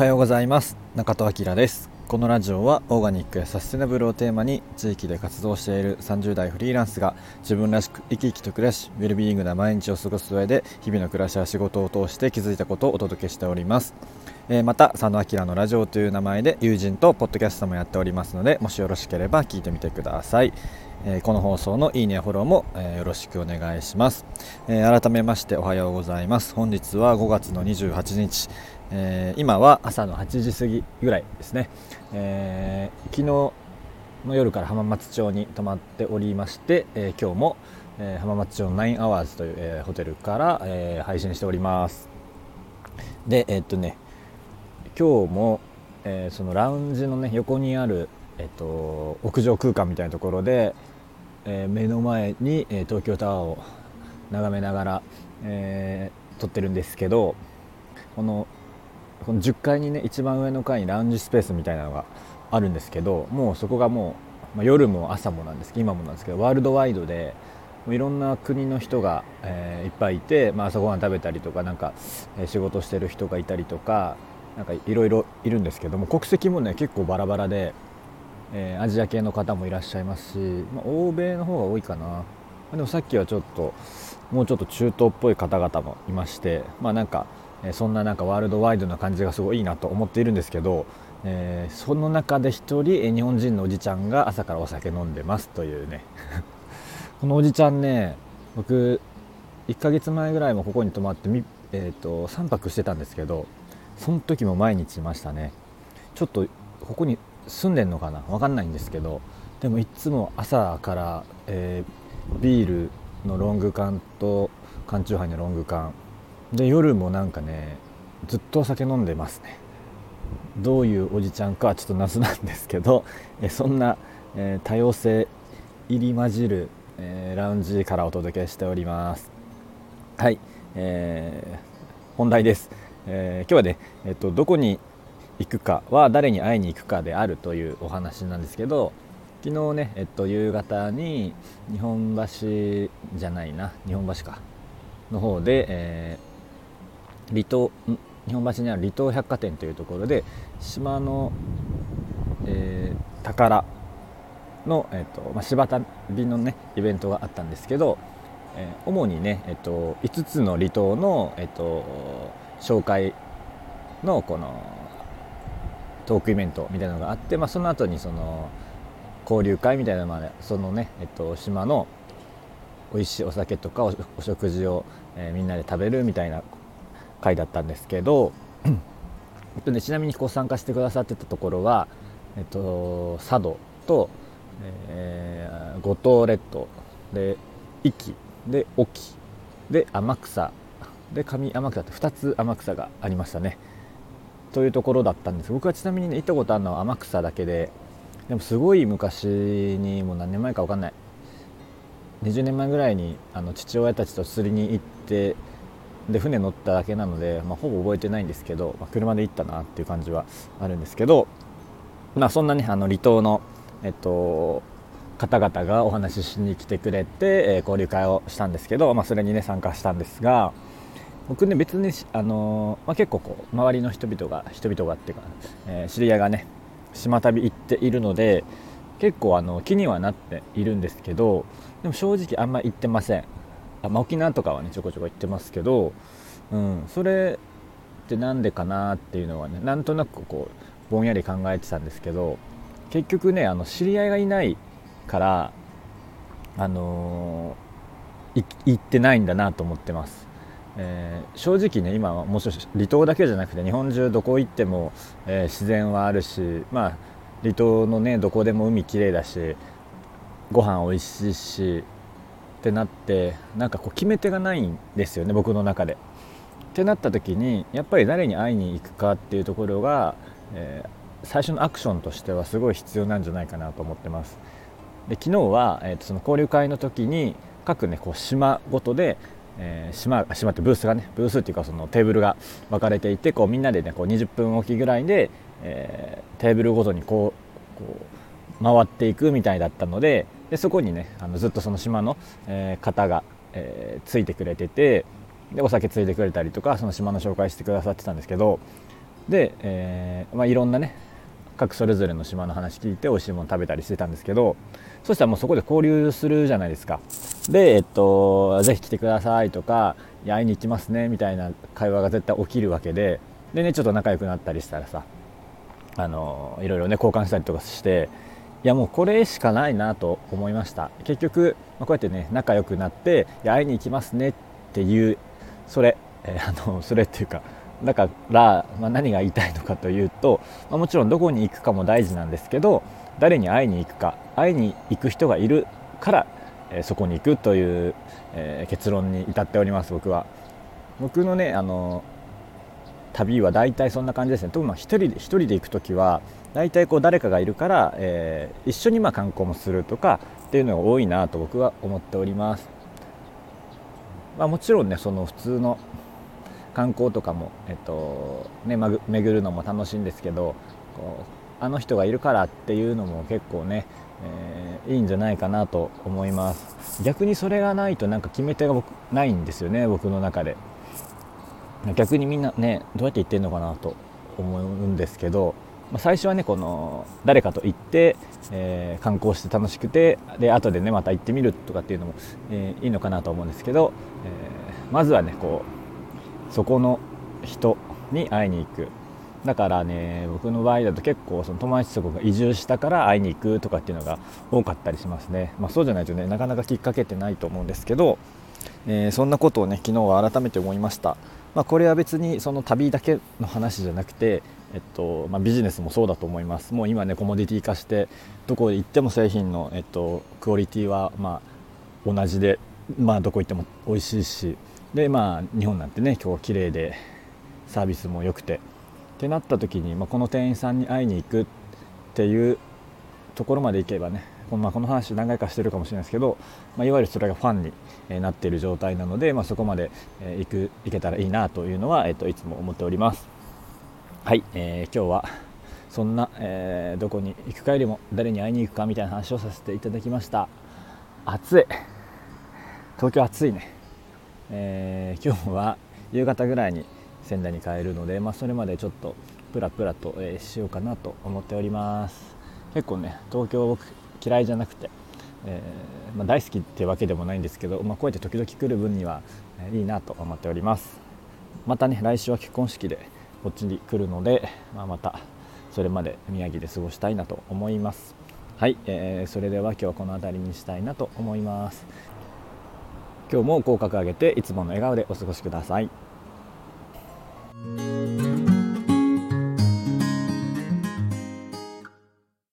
はようございます。中戸明です。このラジオはオーガニックやサステナブルをテーマに地域で活動している30代フリーランスが自分らしく生き生きと暮らしウェルビーイングな毎日を過ごす上で日々の暮らしや仕事を通して気づいたことをお届けしております。えまた佐野明のラジオという名前で友人とポッドキャストもやっておりますのでもしよろしければ聞いてみてください、えこの放送のいいねフォローも、えよろしくお願いします、え改めましておはようございます。本日は5月の28日え、今は朝の8時過ぎぐらいですね、えー、昨日の夜から浜松町に泊まっておりまして、え、今日も、え浜松町のナインアワーズという、えホテルから、え配信しております。でえっとね今日も、えそのラウンジのね横にある、えっと、屋上空間みたいなところで、え目の前に、え東京タワーを眺めながら、え撮ってるんですけどこのこの10階にね一番上の階にラウンジスペースみたいなのがあるんですけどもうそこがもう、まあ、夜も朝もなんですけど今もなんですけどワールドワイドでいろんな国の人が、えー、いっぱいいて、まあ、朝ごはん食べたりとかなんか、えー、仕事してる人がいたりとかなんかいろいろいるんですけども国籍もね結構バラバラで、えー、アジア系の方もいらっしゃいますし、まあ、欧米の方が多いかな。までもさっきはちょっともうちょっと中東っぽい方々もいましてまあなんかそんななんかワールドワイドな感じがすごいいいなと思っているんですけど、えー、その中で1人日本人のおじちゃんが朝からお酒飲んでますというね。このおじちゃんね僕1ヶ月前ぐらいもここに泊まってみえーと、3泊してたんですけどその時も毎日いましたね。ちょっとここに住んでんのかな？分かんないんですけどでもいつも朝から、えー、ビールのロング缶と缶チューハイのロング缶。で夜もなんかねずっとお酒飲んでますね。どういうおじちゃんかちょっと謎なんですけどえそんな、えー、多様性入り混じる、えー、ラウンジからお届けしております。はい、えー、本題です、え今日はね、えっとどこに行くかは誰に会いに行くかであるというお話なんですけど昨日ね、えっと、夕方に日本橋じゃないな日本橋かの方で、えー離島日本橋にある離島百貨店というところで島の、えー、宝の、えーとまあ、柴旅のねイベントがあったんですけど、えー、主にね、えーと、5つの離島の、えーと、紹介のこのトークイベントみたいなのがあって、まあ、その後にその交流会みたいなのまでそのね、えー、と島の美味しいお酒とかお食事を、えー、みんなで食べるみたいな回だったんですけど、えっとね、ちなみにこう参加してくださってたところは、えっと、佐渡と、えー、五島列島で壱岐で隠岐で天草で上天草って2つ天草がありましたね。というところだったんです。僕はちなみに、ね、行ったことあるのは天草だけででもすごい昔にもう何年前か分かんない。20年前ぐらいにあの父親たちと釣りに行ってで船乗っただけなので、まあ、ほぼ覚えてないんですけど、まあ、車で行ったなっていう感じはあるんですけど、まあ、そんなねあの離島の、えっと、方々がお話ししに来てくれて、えー、交流会をしたんですけど、まあ、それにね参加したんですが僕ね別にあのまあ、結構こう周りの人々が人々がっていうか、えー、知り合いがね島旅行っているので結構あの気にはなっているんですけどでも正直あんま行ってませんあ、まあ、沖縄とかはねちょこちょこ行ってますけど、うん、それって何でかなっていうのはねなんとなくこうぼんやり考えてたんですけど結局ねあの知り合いがいないからあのー、行ってないんだなと思ってます。えー、正直ね今はもちろん離島だけじゃなくて日本中どこ行っても、えー、自然はあるしまあ離島のねどこでも海きれいだしご飯美味しいしってなってなんかこう決め手がないんですよね僕の中で。ってなった時にやっぱり誰に会いに行くかっていうところが、えー、最初のアクションとしてはすごい必要なんじゃないかなと思ってます。で昨日は、えー、とその交流会の時に各ねこう島ごとで、えー、島島ってブースがねブースっていうかそのテーブルが分かれていてこうみんなでねこう20分おきぐらいで、えー、テーブルごとにこうこう回っていくみたいだったのででそこにねあのずっとその島の、えー、方が、えー、ついてくれててでお酒ついてくれたりとかその島の紹介してくださってたんですけどで、えーまあ、いろんなね各それぞれの島の話聞いて美味しいもの食べたりしてたんですけどそしたらもうそこで交流するじゃないですか。で、えっと、ぜひ来てくださいとか会いに行きますねみたいな会話が絶対起きるわけででねちょっと仲良くなったりしたらさあのいろいろね交換したりとかしていやもうこれしかないなと思いました。結局、ま、こうやってね仲良くなっていや会いに行きますねっていうそれ、えー、あのそれっていうかだから、まあ、何が言いたいのかというと、まあ、もちろんどこに行くかも大事なんですけど誰に会いに行くか会いに行く人がいるから、えー、そこに行くという、えー、結論に至っております僕は。僕のねあの旅は大体そんな感じですね特にまあ一人で一人で行く時は大体こう誰かがいるから、えー、一緒にま観光もするとかっていうのが多いなと僕は思っております。まあ、もちろんねその普通の観光とかも、えっとね、巡るのも楽しいんですけどこうあの人がいるからっていうのも結構ね、えー、いいんじゃないかなと思います。逆にそれがないとなんか決め手が僕ないんですよね僕の中で。逆にみんなねどうやって行ってんのかなと思うんですけど、最初はねこの誰かと行って、えー、観光して楽しくてで後でねまた行ってみるとかっていうのも、えー、いいのかなと思うんですけど、えー、まずはねこうそこの人に会いに行く。だからね僕の場合だと結構その友達とかが移住したから会いに行くとかっていうのが多かったりしますね、まあ、そうじゃないとねなかなかきっかけってないと思うんですけど、えー、そんなことをね昨日は改めて思いました、まあ、これは別にその旅だけの話じゃなくてえっとまあ、ビジネスもそうだと思います。もう今ねコモディティ化してどこ行っても製品の、えっと、クオリティはま同じで、まあ、どこ行っても美味しいしでまあ日本なんてね今日綺麗でサービスも良くて。ってなった時に、まあ、この店員さんに会いに行くっていうところまで行けばねこの,、まあ、この話何回かしてるかもしれないですけど、まあ、いわゆるそれがファンになっている状態なので、まあ、そこまで行く行けたらいいなというのは、えっと、いつも思っております。はい、えー、今日はそんな、えー、どこに行くかよりも誰に会いに行くかみたいな話をさせていただきました。暑い。東京暑いね。えー、今日は夕方ぐらいに仙台に帰るので、まあ、それまでちょっとプラプラと、えー、しようかなと思っております。結構ね東京僕嫌いじゃなくて、えー、まあ、大好きってわけでもないんですけど、まあ、こうやって時々来る分には、えいいなと思っております。またね来週は結婚式でこっちに来るので、まあ、またそれまで宮城で過ごしたいなと思います。はい、えー、それでは今日はこの辺りにしたいなと思います。今日も口角上げていつもの笑顔でお過ごしください。